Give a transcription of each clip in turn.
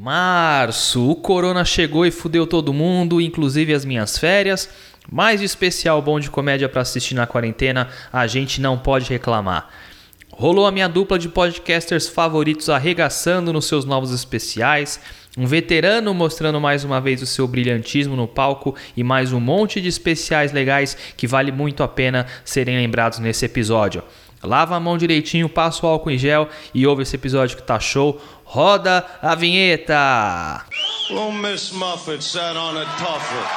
Março, o corona chegou e fudeu todo mundo, inclusive as minhas férias. Mais especial bom de comédia para assistir na quarentena, a gente não pode reclamar. Rolou a minha dupla de podcasters favoritos arregaçando nos seus novos especiais, um veterano mostrando mais uma vez o seu brilhantismo no palco e mais um monte de especiais legais que vale muito a pena serem lembrados nesse episódio. Lava a mão direitinho, passa o álcool em gel e ouve esse episódio que tá show. Roda a vinheta! Well, Miss Muffet sat on a tuffet,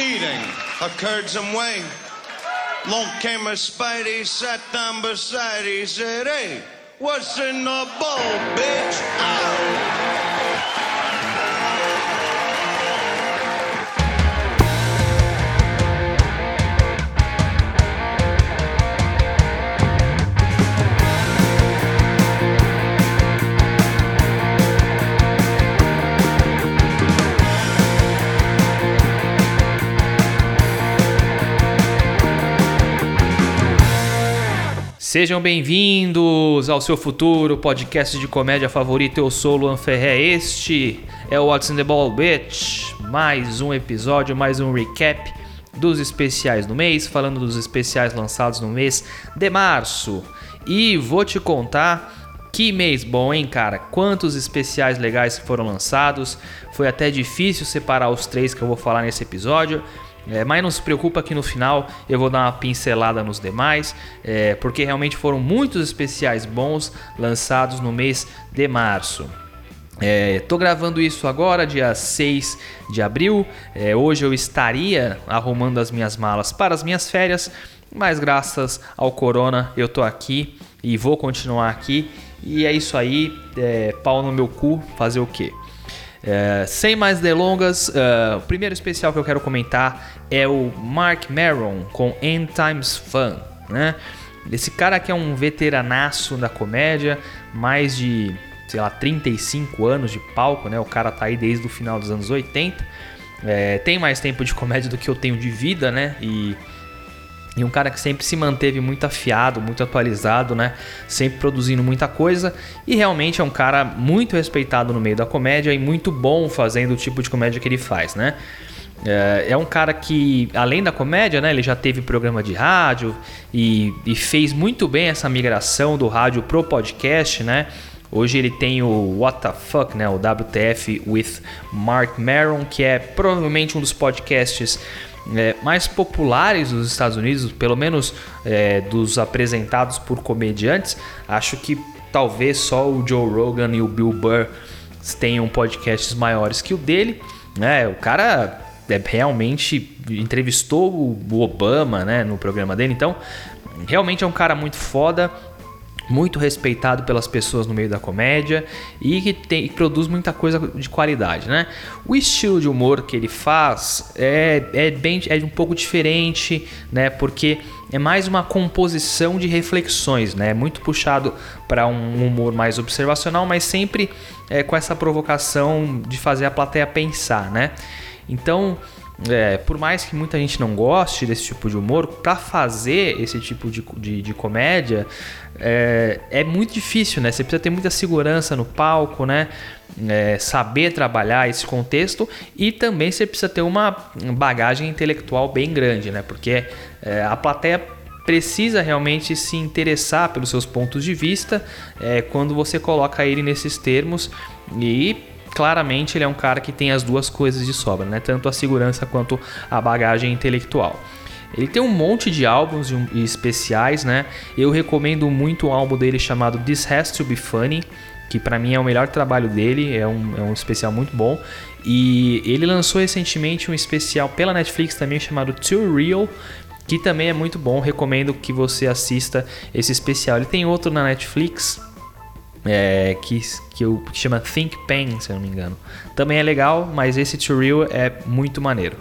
eating a curds and whey. Long came a Spidey, sat down beside, he said, Hey, what's in the bowl, bitch? Ow! Sejam bem-vindos ao seu futuro podcast de comédia favorito. Eu sou o Luan Ferré. Este é o What's in the Ball Bitch. Mais um episódio, mais um recap dos especiais do mês, falando dos especiais lançados no mês de março. E vou te contar que mês bom, hein, cara? Quantos especiais legais foram lançados. Foi até difícil separar os três que eu vou falar nesse episódio. É, mas não se preocupa que no final eu vou dar uma pincelada nos demais, é, porque realmente foram muitos especiais bons lançados no mês de março. Estou gravando isso agora, dia 6 de abril. É, hoje eu estaria arrumando as minhas malas para as minhas férias, mas graças ao corona eu tô aqui e vou continuar aqui. E é isso aí, é, pau no meu cu, fazer o quê? É, sem mais delongas, uh, o primeiro especial que eu quero comentar é o Mark Maron com End Times Fun. Né? Esse cara que é um veteranaço da comédia, mais de, sei lá, 35 anos de palco, né? O cara tá aí desde o final dos anos 80. É, tem mais tempo de comédia do que eu tenho de vida, né? E e um cara que sempre se manteve muito afiado, muito atualizado, né? Sempre produzindo muita coisa. E realmente é um cara muito respeitado no meio da comédia e muito bom fazendo o tipo de comédia que ele faz, né? É, é um cara que, além da comédia, né? Ele já teve programa de rádio e, e fez muito bem essa migração do rádio pro podcast, né? Hoje ele tem o What the Fuck, né? O WTF with Mark Maron, que é provavelmente um dos podcasts é, mais populares dos Estados Unidos, pelo menos é, dos apresentados por comediantes, acho que talvez só o Joe Rogan e o Bill Burr tenham podcasts maiores que o dele. Né? O cara é, realmente entrevistou o Obama né, no programa dele, então realmente é um cara muito foda muito respeitado pelas pessoas no meio da comédia e que, tem, produz muita coisa de qualidade, né? O estilo de humor que ele faz é, é bem é um pouco diferente, né? Porque é mais uma composição de reflexões, né? Muito puxado para um humor mais observacional, mas sempre é, com essa provocação de fazer a plateia pensar, né? Então é, por mais que muita gente não goste desse tipo de humor, para fazer esse tipo de, de, de comédia é, é, muito difícil, né? Você precisa ter muita segurança no palco, né? É, saber trabalhar esse contexto e também você precisa ter uma bagagem intelectual bem grande, né? Porque é, a plateia precisa realmente se interessar pelos seus pontos de vista é, quando você coloca ele nesses termos e claramente ele é um cara que tem as duas coisas de sobra, né? Tanto a segurança quanto a bagagem intelectual. Ele tem um monte de álbuns especiais, né? Eu recomendo muito um álbum dele chamado This Has to Be Funny, que para mim é o melhor trabalho dele, é um, é um especial muito bom. E ele lançou recentemente um especial pela Netflix também chamado Too Real, que também é muito bom. Recomendo que você assista esse especial. Ele tem outro na Netflix é, que, que, eu, que chama Think Pain, se eu não me engano. Também é legal, mas esse To Real é muito maneiro.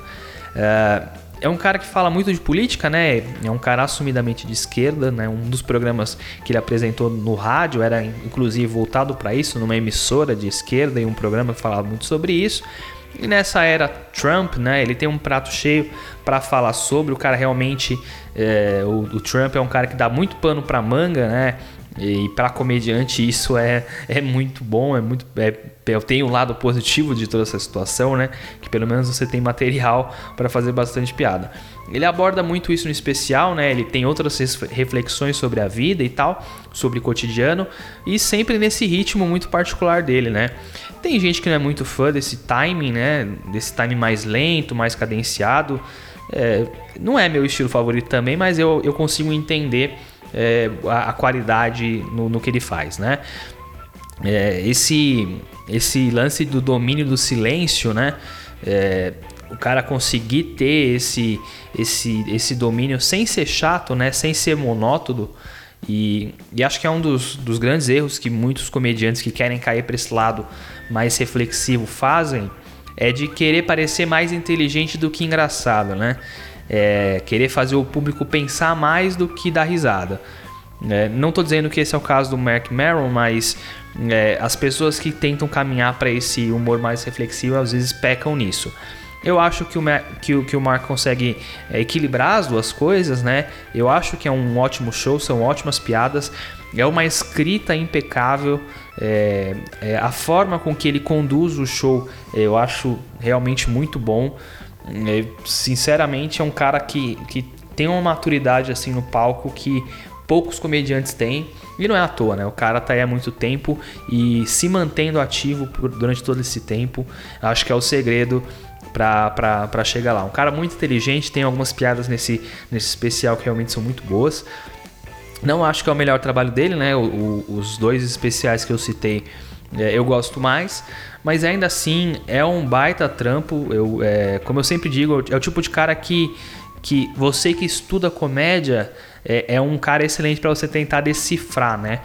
É, é um cara que fala muito de política, né? É um cara assumidamente de esquerda, né? Um dos programas que ele apresentou no rádio era inclusive voltado para isso, numa emissora de esquerda e um programa que falava muito sobre isso. E nessa era Trump, né? Ele tem um prato cheio para falar sobre. O cara realmente, é, o, o Trump é um cara que dá muito pano para manga, né? E para comediante isso é, é muito bom, é muito é, eu tenho um lado positivo de toda essa situação, né? Que pelo menos você tem material para fazer bastante piada. Ele aborda muito isso no especial, né? Ele tem outras reflexões sobre a vida e tal, sobre o cotidiano e sempre nesse ritmo muito particular dele, né? Tem gente que não é muito fã desse timing, né? Desse timing mais lento, mais cadenciado. É, não é meu estilo favorito também, mas eu, eu consigo entender é, a, a, qualidade no, no, que ele faz, né? É, esse, esse lance do domínio do silêncio, né? É, o cara conseguir ter esse, esse, esse domínio sem ser chato, né? Sem ser monótono. E, e acho que é um dos, dos grandes erros que muitos comediantes que querem cair para esse lado mais reflexivo fazem é de querer parecer mais inteligente do que engraçado, né? É, querer fazer o público pensar mais do que dar risada. É, não estou dizendo que esse é o caso do Mark Maron, mas é, as pessoas que tentam caminhar para esse humor mais reflexivo às vezes pecam nisso. Eu acho que o, que, que o Mark consegue é, equilibrar as duas coisas, né? Eu acho que é um ótimo show, são ótimas piadas, é uma escrita impecável, é, é, a forma com que ele conduz o show eu acho realmente muito bom. É, sinceramente, é um cara que, que tem uma maturidade assim no palco que poucos comediantes têm. E não é à toa, né? O cara tá aí há muito tempo e se mantendo ativo durante todo esse tempo. Acho que é o segredo para chegar lá. Um cara muito inteligente, tem algumas piadas nesse, nesse especial que realmente são muito boas. Não acho que é o melhor trabalho dele, né? O, o, os dois especiais que eu citei eu gosto mais, mas ainda assim é um baita trampo. Eu, é, como eu sempre digo, é o tipo de cara que, que você que estuda comédia é, é um cara excelente para você tentar decifrar, né?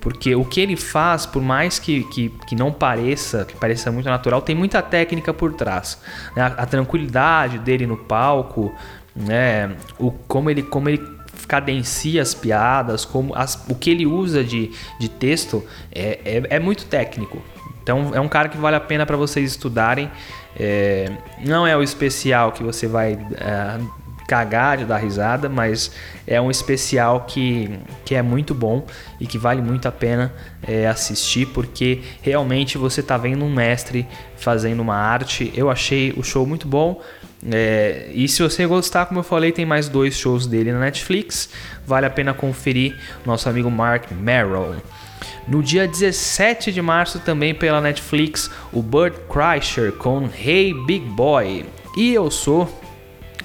Porque o que ele faz, por mais que, que, que não pareça, que pareça muito natural, tem muita técnica por trás. Né? A, a, tranquilidade dele no palco, né? o, como, ele, como ele cadencia as piadas, como as, o que ele usa de, de texto é, é, é muito técnico. Então é um cara que vale a pena para vocês estudarem. É, não é o especial que você vai é, cagar de dar risada, mas é um especial que, que é muito bom e que vale muito a pena é, assistir, porque realmente você está vendo um mestre fazendo uma arte. Eu achei o show muito bom. É, e se você gostar, como eu falei, tem mais dois shows dele na Netflix. Vale a pena conferir nosso amigo Mark Merrill. No dia 17 de março, também pela Netflix, o Kreischer com Hey Big Boy. E eu sou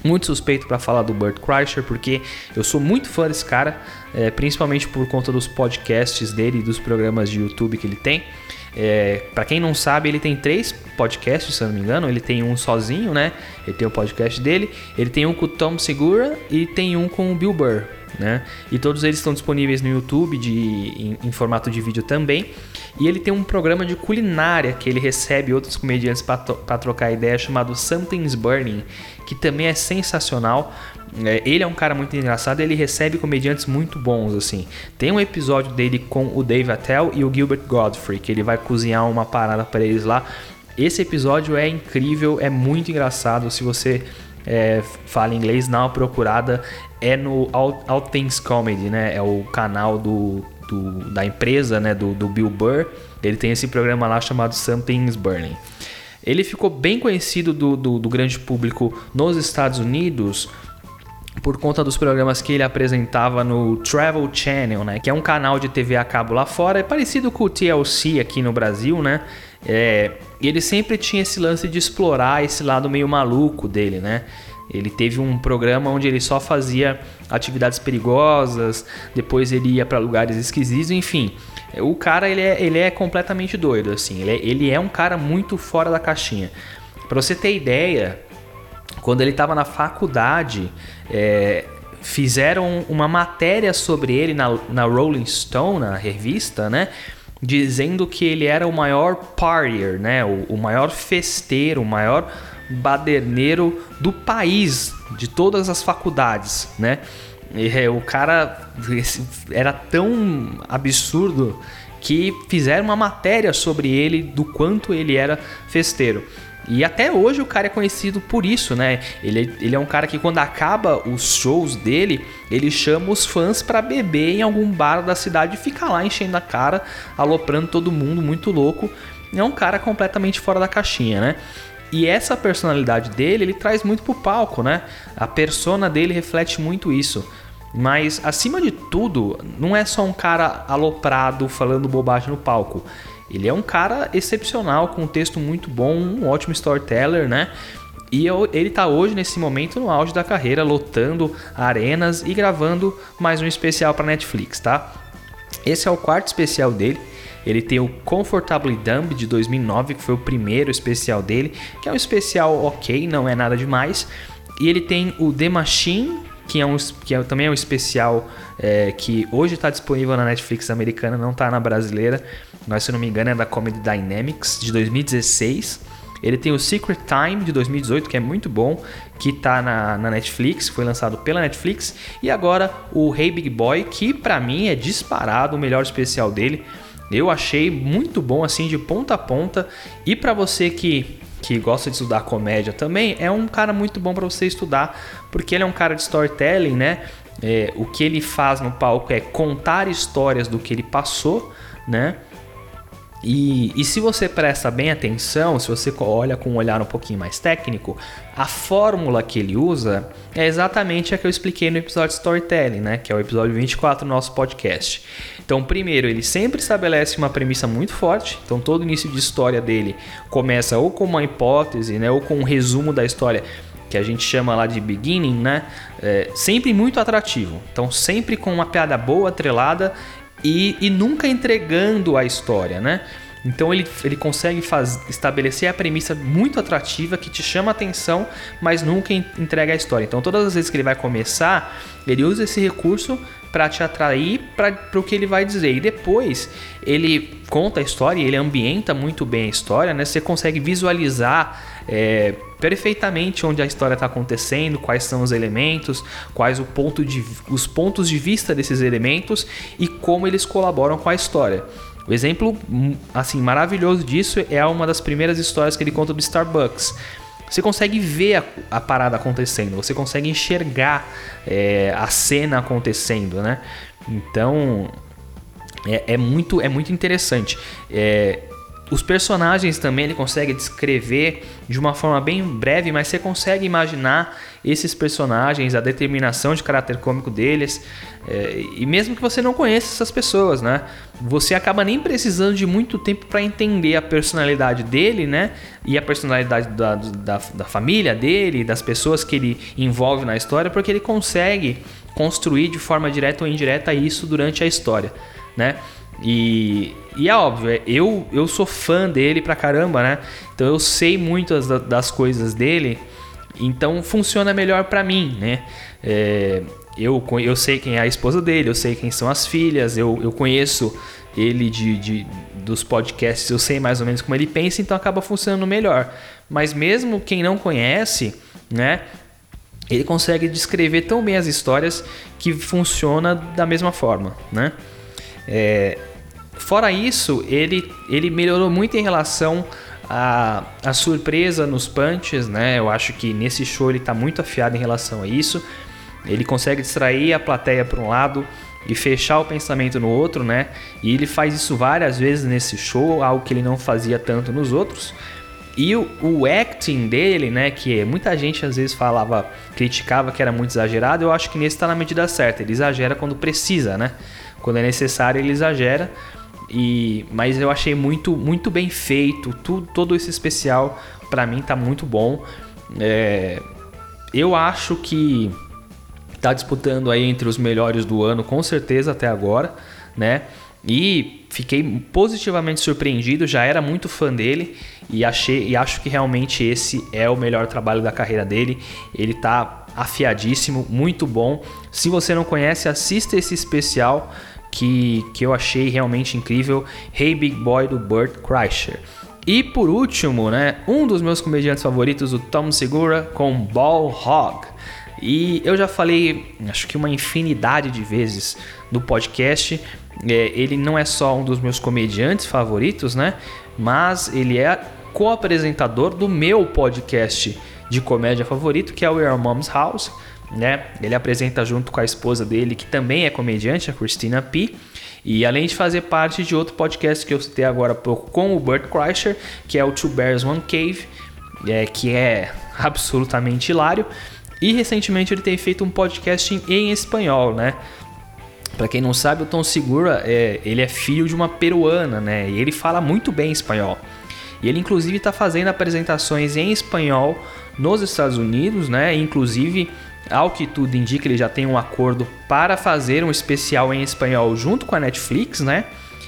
muito suspeito para falar do Burt Kreischer, porque eu sou muito fã desse cara, é, principalmente por conta dos podcasts dele e dos programas de YouTube que ele tem. É, para quem não sabe, ele tem três podcasts, se eu não me engano. Ele tem um sozinho, né? Ele tem o podcast dele. Ele tem um com o Tom Segura e tem um com o Bill Burr, né? E todos eles estão disponíveis no YouTube de, em, em formato de vídeo também. E ele tem um programa de culinária que ele recebe outros comediantes para trocar ideia chamado Something's Burning, que também é sensacional. É, ele é um cara muito engraçado, ele recebe comediantes muito bons assim. Tem um episódio dele com o Dave Attell e o Gilbert Godfrey, que ele vai cozinhar uma parada para eles lá. Esse episódio é incrível, é muito engraçado. Se você é, fala inglês, dá uma procurada. É no All, All Things Comedy, né? É o canal do, do da empresa, né? Do, do Bill Burr. Ele tem esse programa lá chamado Something's Burning. Ele ficou bem conhecido do, do, do grande público nos Estados Unidos por conta dos programas que ele apresentava no Travel Channel, né? Que é um canal de TV a cabo lá fora, é parecido com o TLC aqui no Brasil, né? É, ele sempre tinha esse lance de explorar esse lado meio maluco dele, né? Ele teve um programa onde ele só fazia atividades perigosas, depois ele ia para lugares esquisitos, enfim. O cara ele é, ele é completamente doido, assim. Ele é, ele é um cara muito fora da caixinha. Para você ter ideia, quando ele estava na faculdade, é, fizeram uma matéria sobre ele na, na Rolling Stone, na revista, né? Dizendo que ele era o maior partier, né? O, o maior festeiro, o maior baderneiro do país, de todas as faculdades, né? E, é, o cara era tão absurdo que fizeram uma matéria sobre ele, do quanto ele era festeiro. E até hoje o cara é conhecido por isso, né? Ele, ele é um cara que quando acaba os shows dele, ele chama os fãs para beber em algum bar da cidade e fica lá enchendo a cara, aloprando todo mundo, muito louco. É um cara completamente fora da caixinha, né? E essa personalidade dele, ele traz muito pro palco, né? A persona dele reflete muito isso. Mas acima de tudo, não é só um cara aloprado falando bobagem no palco. Ele é um cara excepcional, com um texto muito bom, um ótimo storyteller, né? E ele está hoje, nesse momento, no auge da carreira, lotando arenas e gravando mais um especial para Netflix, tá? Esse é o quarto especial dele. Ele tem o Comfortably Dumb de 2009, que foi o primeiro especial dele, que é um especial ok, não é nada demais. E ele tem o The Machine, que, é um, que é, também é um especial é, que hoje está disponível na Netflix americana, não está na brasileira mas se não me engano é da Comedy Dynamics de 2016. Ele tem o Secret Time de 2018, que é muito bom, que tá na, na Netflix, foi lançado pela Netflix. E agora o Hey Big Boy, que para mim é disparado o melhor especial dele. Eu achei muito bom, assim, de ponta a ponta. E para você que, que gosta de estudar comédia também, é um cara muito bom para você estudar, porque ele é um cara de storytelling, né? É, o que ele faz no palco é contar histórias do que ele passou, né? E, e, se você presta bem atenção, se você olha com um olhar um pouquinho mais técnico, a fórmula que ele usa é exatamente a que eu expliquei no episódio Storytelling, né? que é o episódio 24 do nosso podcast. Então, primeiro, ele sempre estabelece uma premissa muito forte. Então, todo início de história dele começa ou com uma hipótese, né? ou com um resumo da história que a gente chama lá de beginning, né? É, sempre muito atrativo. Então, sempre com uma piada boa, atrelada e, e nunca entregando a história, né? Então ele, ele consegue faz, estabelecer a premissa muito atrativa que te chama a atenção, mas nunca entrega a história. Então todas as vezes que ele vai começar, ele usa esse recurso para te atrair para o que ele vai dizer. E depois ele conta a história, ele ambienta muito bem a história, né? Você consegue visualizar é, perfeitamente onde a história está acontecendo, quais são os elementos, quais o ponto de, os pontos de vista desses elementos e como eles colaboram com a história. O exemplo hum, assim maravilhoso disso é uma das primeiras histórias que ele conta do Starbucks. Você consegue ver a, a parada acontecendo, você consegue enxergar é, a cena acontecendo, né? Então é, é, muito, é muito interessante. É, os personagens também ele consegue descrever de uma forma bem breve, mas você consegue imaginar esses personagens, a determinação de caráter cômico deles, é, e mesmo que você não conheça essas pessoas, né? Você acaba nem precisando de muito tempo para entender a personalidade dele, né? E a personalidade da, da, da família dele, das pessoas que ele envolve na história, porque ele consegue construir de forma direta ou indireta isso durante a história, né? E, e é óbvio, é, eu, eu sou fã dele pra caramba, né? Então eu sei muitas das coisas dele, então funciona melhor para mim, né? É, eu, eu sei quem é a esposa dele, eu sei quem são as filhas, eu, eu conheço ele de, de, dos podcasts, eu sei mais ou menos como ele pensa, então acaba funcionando melhor. Mas mesmo quem não conhece, né? Ele consegue descrever tão bem as histórias que funciona da mesma forma, né? É, Fora isso, ele, ele melhorou muito em relação à, à surpresa nos punches, né? Eu acho que nesse show ele está muito afiado em relação a isso. Ele consegue distrair a plateia para um lado e fechar o pensamento no outro, né? E ele faz isso várias vezes nesse show, algo que ele não fazia tanto nos outros. E o, o, acting dele, né, que muita gente às vezes falava, criticava que era muito exagerado, eu acho que nesse está na medida certa. Ele exagera quando precisa, né? Quando é necessário, ele exagera. E, mas eu achei muito, muito bem feito. Tudo, todo esse especial para mim tá muito bom. É, eu acho que tá disputando aí entre os melhores do ano, com certeza até agora, né? E fiquei positivamente surpreendido, já era muito fã dele e achei e acho que realmente esse é o melhor trabalho da carreira dele. Ele tá afiadíssimo, muito bom. Se você não conhece, assista esse especial que, que eu achei realmente incrível, Hey Big Boy do Burt Kreischer. E por último, né, um dos meus comediantes favoritos, o Tom Segura, com Ball Hog. E eu já falei, acho que uma infinidade de vezes no podcast. É, ele não é só um dos meus comediantes favoritos, né? Mas ele é co-apresentador do meu podcast de comédia favorito, que é o Your Mom's House. Né? Ele apresenta junto com a esposa dele, que também é comediante, a Christina P. E além de fazer parte de outro podcast que eu citei agora há pouco com o Burt Kreischer, que é o Two Bears One Cave, é, que é absolutamente hilário. E recentemente ele tem feito um podcast em, espanhol, né? Para quem não sabe, o Tom Segura é, ele é filho de uma peruana, né? E ele fala muito bem espanhol. E ele inclusive está fazendo apresentações em espanhol nos Estados Unidos, né? Inclusive, ao que tudo indica, ele já tem um acordo para fazer um especial em espanhol junto com a Netflix, né?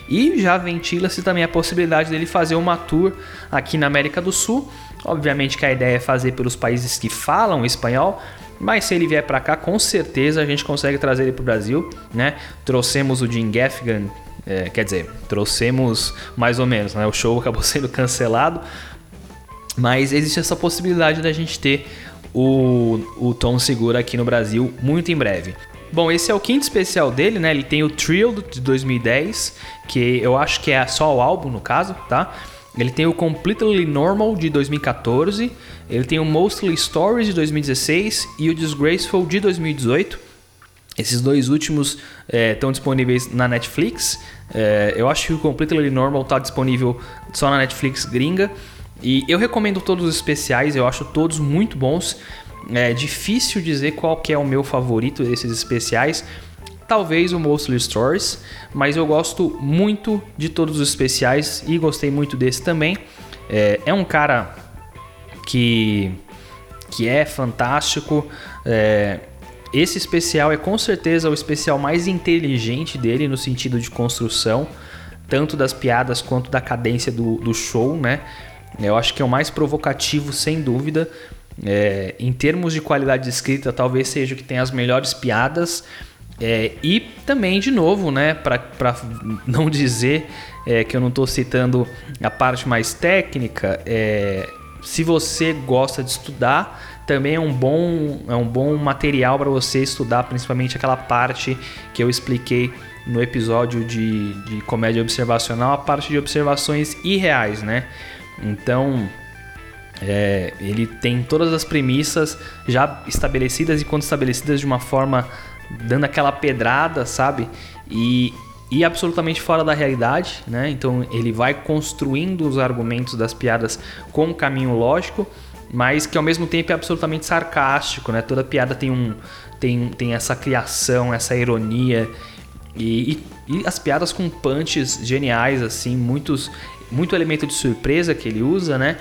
E já ventila-se também a possibilidade dele fazer uma tour aqui na América do Sul. Obviamente que a ideia é fazer pelos países que falam espanhol, mas se ele vier para cá, com certeza a gente consegue trazer ele para o Brasil, né? Trouxemos o Jim Gaffigan, é, quer dizer, trouxemos mais ou menos, né? O show acabou sendo cancelado, mas existe essa possibilidade da gente ter o, o Tom Segura aqui no Brasil muito em breve. Bom, esse é o quinto especial dele, né? Ele tem o Thrilled de 2010, que eu acho que é só o álbum no caso, tá? Ele tem o Completely Normal de 2014, ele tem o Mostly Stories de 2016 e o Disgraceful de 2018. Esses dois últimos estão é, disponíveis na Netflix. É, eu acho que o Completely Normal está disponível só na Netflix gringa. E eu recomendo todos os especiais, eu acho todos muito bons. É difícil dizer qual que é o meu favorito desses especiais, talvez o Mostly Stories, mas eu gosto muito de todos os especiais e gostei muito desse também. É, é um cara que, que é fantástico. É, esse especial é com certeza o especial mais inteligente dele no sentido de construção, tanto das piadas quanto da cadência do, do show, né? Eu acho que é o mais provocativo, sem dúvida. É, em termos de qualidade de escrita, talvez seja o que tem as melhores piadas é, e também, de novo, né, para não dizer é, que eu não estou citando a parte mais técnica, é, se você gosta de estudar, também é um bom, é um bom material para você estudar, principalmente aquela parte que eu expliquei no episódio de, de comédia observacional, a parte de observações irreais, né? Então, é, ele tem todas as premissas já estabelecidas e quando estabelecidas de uma forma dando aquela pedrada, sabe? E, e absolutamente fora da realidade, né? Então ele vai construindo os argumentos das piadas com um caminho lógico, mas que ao mesmo tempo é absolutamente sarcástico, né? Toda piada tem um tem, tem essa criação, essa ironia e, e, e as piadas com punches geniais assim, muitos muito elemento de surpresa que ele usa, né?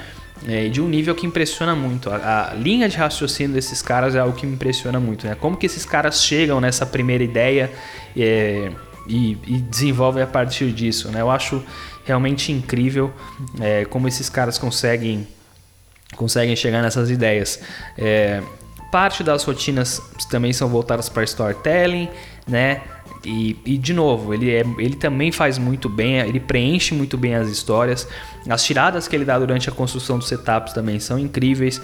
é, de um nível que impressiona muito. A, a, linha de raciocínio desses caras é algo que me impressiona muito. Né? Como que esses caras chegam nessa primeira ideia é, e, e, desenvolvem a partir disso. Né? Eu acho realmente incrível é, como esses caras conseguem, conseguem chegar nessas ideias. É, parte das rotinas também são voltadas para storytelling, né? E, e, de novo, ele, é, ele também faz muito bem, ele preenche muito bem as histórias. As tiradas que ele dá durante a construção dos setups também são incríveis.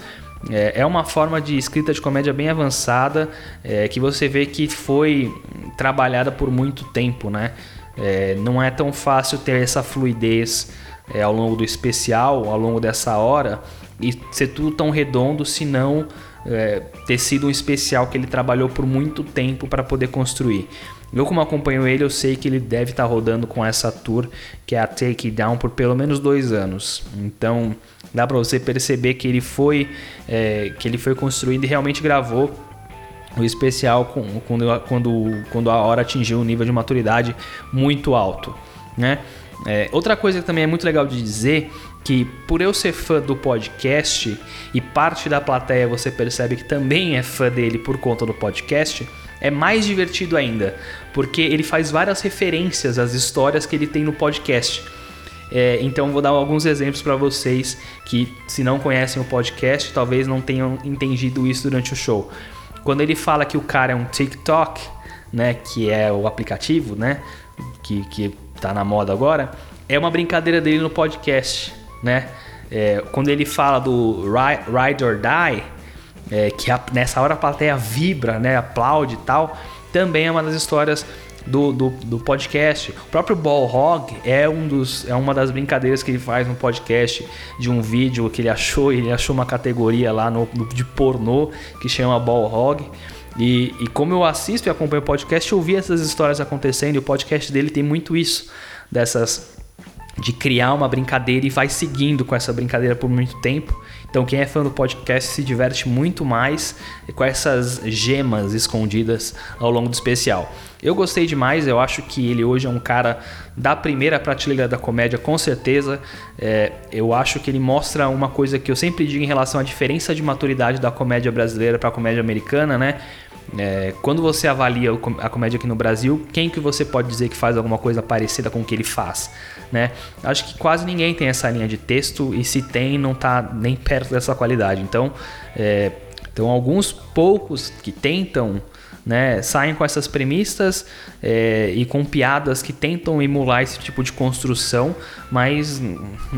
É, é uma forma de escrita de comédia bem avançada é, que você vê que foi trabalhada por muito tempo, né? É, não é tão fácil ter essa fluidez é, ao longo do especial, ao longo dessa hora e ser tudo tão redondo, se não é, ter sido um especial que ele trabalhou por muito tempo para poder construir. Eu, como acompanho ele, eu sei que ele deve estar tá rodando com essa tour, que é a Take Down, por pelo menos dois anos. Então, dá para você perceber que ele foi, é, que ele foi construído e realmente gravou o especial com, quando, quando, quando a hora atingiu um nível de maturidade muito alto, né? É, outra coisa que também é muito legal de dizer que por eu ser fã do podcast e parte da plateia você percebe que também é fã dele por conta do podcast, é mais divertido ainda, porque ele faz várias referências às histórias que ele tem no podcast. É, então vou dar alguns exemplos para vocês que se não conhecem o podcast talvez não tenham entendido isso durante o show. Quando ele fala que o cara é um TikTok, né, que é o aplicativo, né, que, que tá na moda agora, é uma brincadeira dele no podcast, né? É, quando ele fala do Ride or Die, é, que a, nessa hora a plateia vibra, né, aplaude e tal, também é uma das histórias do, do, do, podcast. O próprio Ball Hog é, um dos, é uma das brincadeiras que ele faz no podcast de um vídeo que ele achou. Ele achou uma categoria lá no, no de pornô que chama Ball Hog. E, e, como eu assisto e acompanho o podcast, eu vi essas histórias acontecendo e o podcast dele tem muito isso, dessas de criar uma brincadeira e vai seguindo com essa brincadeira por muito tempo. Então quem é fã do podcast se diverte muito mais com essas gemas escondidas ao longo do especial. Eu gostei demais, eu acho que ele hoje é um cara da primeira prateleira da comédia, com certeza. É, eu acho que ele mostra uma coisa que eu sempre digo em relação à diferença de maturidade da comédia brasileira para a comédia americana, né? É, quando você avalia a comédia aqui no Brasil, quem que você pode dizer que faz alguma coisa parecida com o que ele faz? Né? Acho que quase ninguém tem essa linha de texto e se tem, não está nem perto dessa qualidade. Então, é, então alguns poucos que tentam né, saem com essas premissas é, e com piadas que tentam emular esse tipo de construção, mas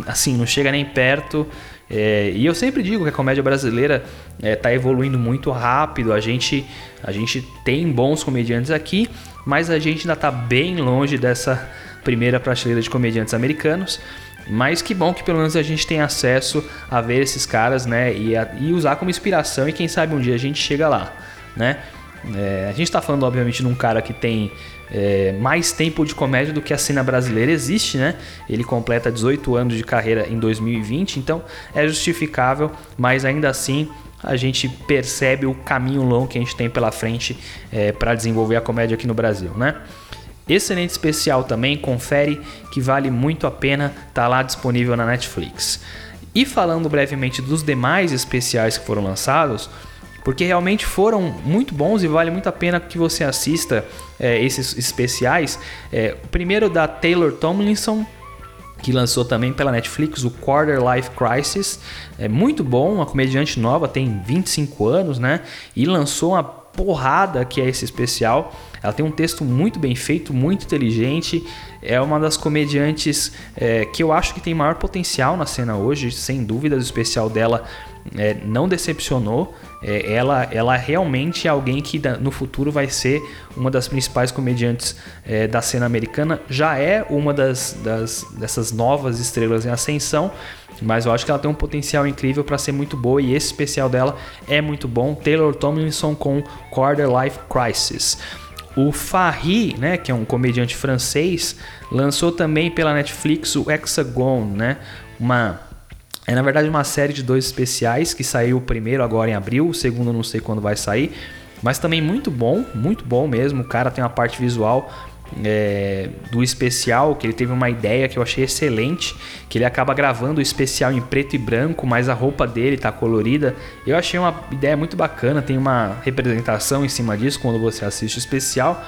assim não chega nem perto é, e eu sempre digo que a comédia brasileira está é, evoluindo muito rápido. A gente, a gente tem bons comediantes aqui, mas a gente ainda está bem longe dessa primeira prateleira de comediantes americanos. Mas que bom que pelo menos a gente tem acesso a ver esses caras, né? E, a, e usar como inspiração e quem sabe um dia a gente chega lá, né? É, a gente está falando, obviamente, de um cara que tem é, mais tempo de comédia do que a cena brasileira existe, né? Ele completa 18 anos de carreira em 2020, então é justificável, mas ainda assim a gente percebe o caminho longo que a gente tem pela frente é, para desenvolver a comédia aqui no Brasil, né? Excelente especial também, confere que vale muito a pena, tá lá disponível na Netflix. E falando brevemente dos demais especiais que foram lançados, porque realmente foram muito bons e vale muito a pena que você assista é, esses especiais. É, o primeiro da Taylor Tomlinson, que lançou também pela Netflix o Quarter Life Crisis. É muito bom, uma comediante nova, tem 25 anos, né? E lançou uma porrada que é esse especial. Ela tem um texto muito bem feito, muito inteligente. É uma das comediantes é, que eu acho que tem maior potencial na cena hoje, sem dúvida. O especial dela é, não decepcionou. É, ela, ela realmente é alguém que no futuro vai ser uma das principais comediantes é, da cena americana. Já é uma das, das dessas novas estrelas em ascensão, mas eu acho que ela tem um potencial incrível para ser muito boa e esse especial dela é muito bom. Taylor Tomlinson com Quarter Life Crisis. O Farri, né, que é um comediante francês, lançou também pela Netflix o Hexagon, né, uma é na verdade uma série de dois especiais que saiu o primeiro agora em abril, o segundo não sei quando vai sair, mas também muito bom, muito bom mesmo. O cara tem uma parte visual é, do especial que ele teve uma ideia que eu achei excelente, que ele acaba gravando o especial em preto e branco, mas a roupa dele tá colorida. Eu achei uma ideia muito bacana, tem uma representação em cima disso quando você assiste o especial.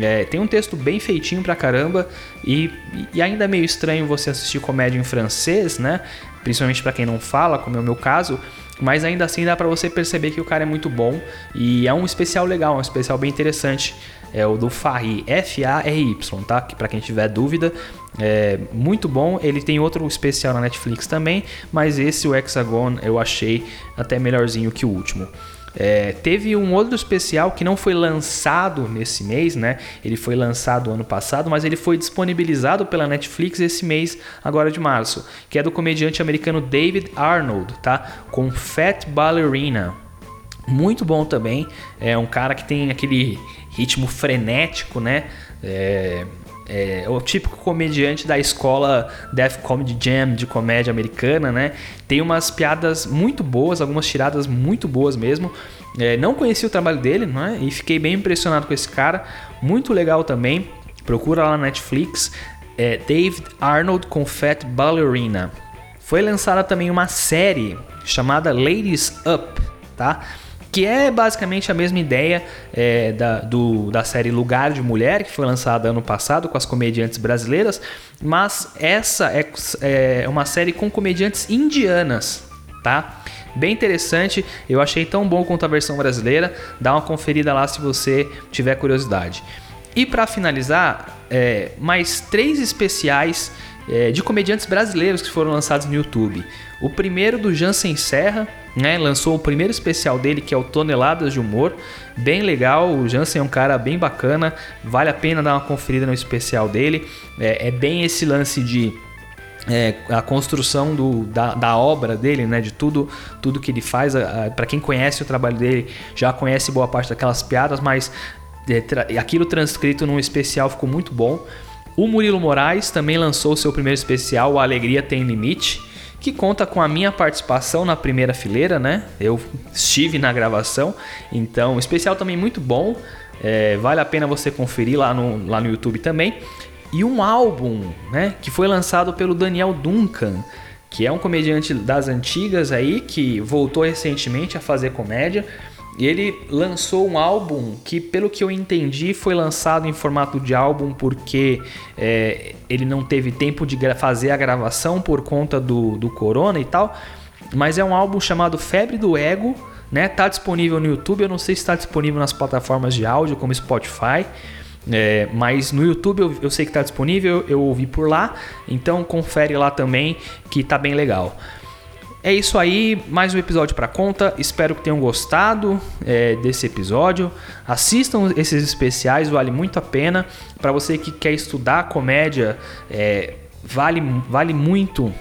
É, tem um texto bem feitinho pra caramba e, e ainda é meio estranho você assistir comédia em francês, né? Principalmente para quem não fala, como é o meu caso, mas ainda assim dá para você perceber que o cara é muito bom e é um especial legal, um especial bem interessante. É o do Farri, F-A-R-Y, tá? Que para quem tiver dúvida, é muito bom. Ele tem outro especial na Netflix também, mas esse, o Hexagon, eu achei até melhorzinho que o último. É, teve um outro especial que não foi lançado nesse mês, né? Ele foi lançado ano passado, mas ele foi disponibilizado pela Netflix esse mês, agora de março, que é do comediante americano David Arnold, tá? Com Fat Ballerina. Muito bom também. É um cara que tem aquele ritmo frenético, né? É, é, o típico comediante da escola Death Comedy Jam de comédia americana, né? Tem umas piadas muito boas, algumas tiradas muito boas mesmo. É, não conheci o trabalho dele, né? E fiquei bem impressionado com esse cara. Muito legal também. Procura lá na Netflix. É David Arnold com Fat Ballerina. Foi lançada também uma série chamada Ladies Up, tá? Que é basicamente a mesma ideia é, da, do, da série Lugar de Mulher, que foi lançada ano passado com as comediantes brasileiras, mas essa é, é uma série com comediantes indianas, tá? Bem interessante, eu achei tão bom quanto a versão brasileira. Dá uma conferida lá se você tiver curiosidade. E para finalizar, é, mais três especiais é, de comediantes brasileiros que foram lançados no YouTube. O primeiro do Jansen Serra, né? Lançou o primeiro especial dele, que é o Toneladas de Humor. Bem legal, o Jansen é um cara bem bacana, vale a pena dar uma conferida no especial dele. É, é bem esse lance de é, a construção do, da, da, obra dele, né, de tudo, tudo que ele faz. Para quem conhece o trabalho dele, já conhece boa parte daquelas piadas, mas é, tra aquilo transcrito num especial ficou muito bom. O Murilo Moraes também lançou seu primeiro especial, O Alegria Tem Limite, que conta com a minha participação na primeira fileira, né? Eu estive na gravação, então, especial também muito bom. É, vale a pena você conferir lá no, lá no YouTube também e um álbum, né, que foi lançado pelo Daniel Duncan, que é um comediante das antigas aí que voltou recentemente a fazer comédia. E ele lançou um álbum que, pelo que eu entendi, foi lançado em formato de álbum porque é, ele não teve tempo de fazer a gravação por conta do, do corona e tal. Mas é um álbum chamado Febre do Ego, né? Tá disponível no YouTube. Eu não sei se está disponível nas plataformas de áudio como Spotify. É, mas no YouTube eu, eu sei que está disponível, eu ouvi por lá, então confere lá também que tá bem legal. É isso aí, mais um episódio para conta. Espero que tenham gostado é, desse episódio. Assistam esses especiais, vale muito a pena. Para você que quer estudar comédia, é, vale, vale muito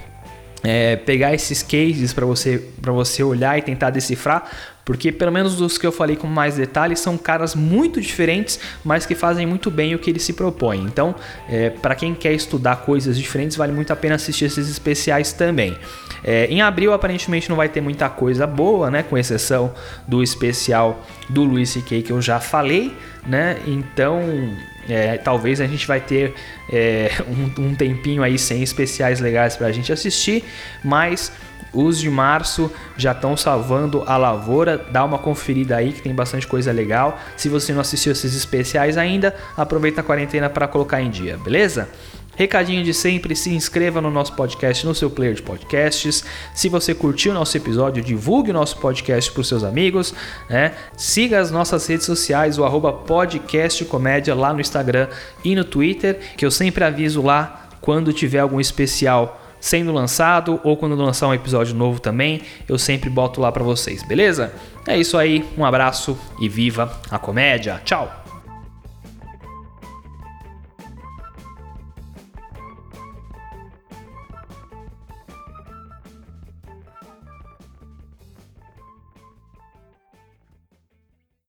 é, pegar esses cases para você, você olhar e tentar decifrar, porque pelo menos dos que eu falei com mais detalhes são caras muito diferentes, mas que fazem muito bem o que eles se propõem. Então, é, para quem quer estudar coisas diferentes, vale muito a pena assistir esses especiais também. É, em abril, aparentemente, não vai ter muita coisa boa, né? Com exceção do especial do Luis C.K. que eu já falei, né? Então, é, talvez a gente vai ter é, um, um tempinho aí sem especiais legais para a gente assistir, mas os de março já estão salvando a lavoura. Dá uma conferida aí que tem bastante coisa legal. Se você não assistiu esses especiais ainda, aproveita a quarentena para colocar em dia, beleza? Recadinho de sempre, se inscreva no nosso podcast no seu player de podcasts. Se você curtiu o nosso episódio, divulgue o nosso podcast para os seus amigos. Né? Siga as nossas redes sociais, o arroba podcastcomédia lá no Instagram e no Twitter, que eu sempre aviso lá quando tiver algum especial sendo lançado ou quando lançar um episódio novo também, eu sempre boto lá para vocês, beleza? É isso aí, um abraço e viva a comédia. Tchau.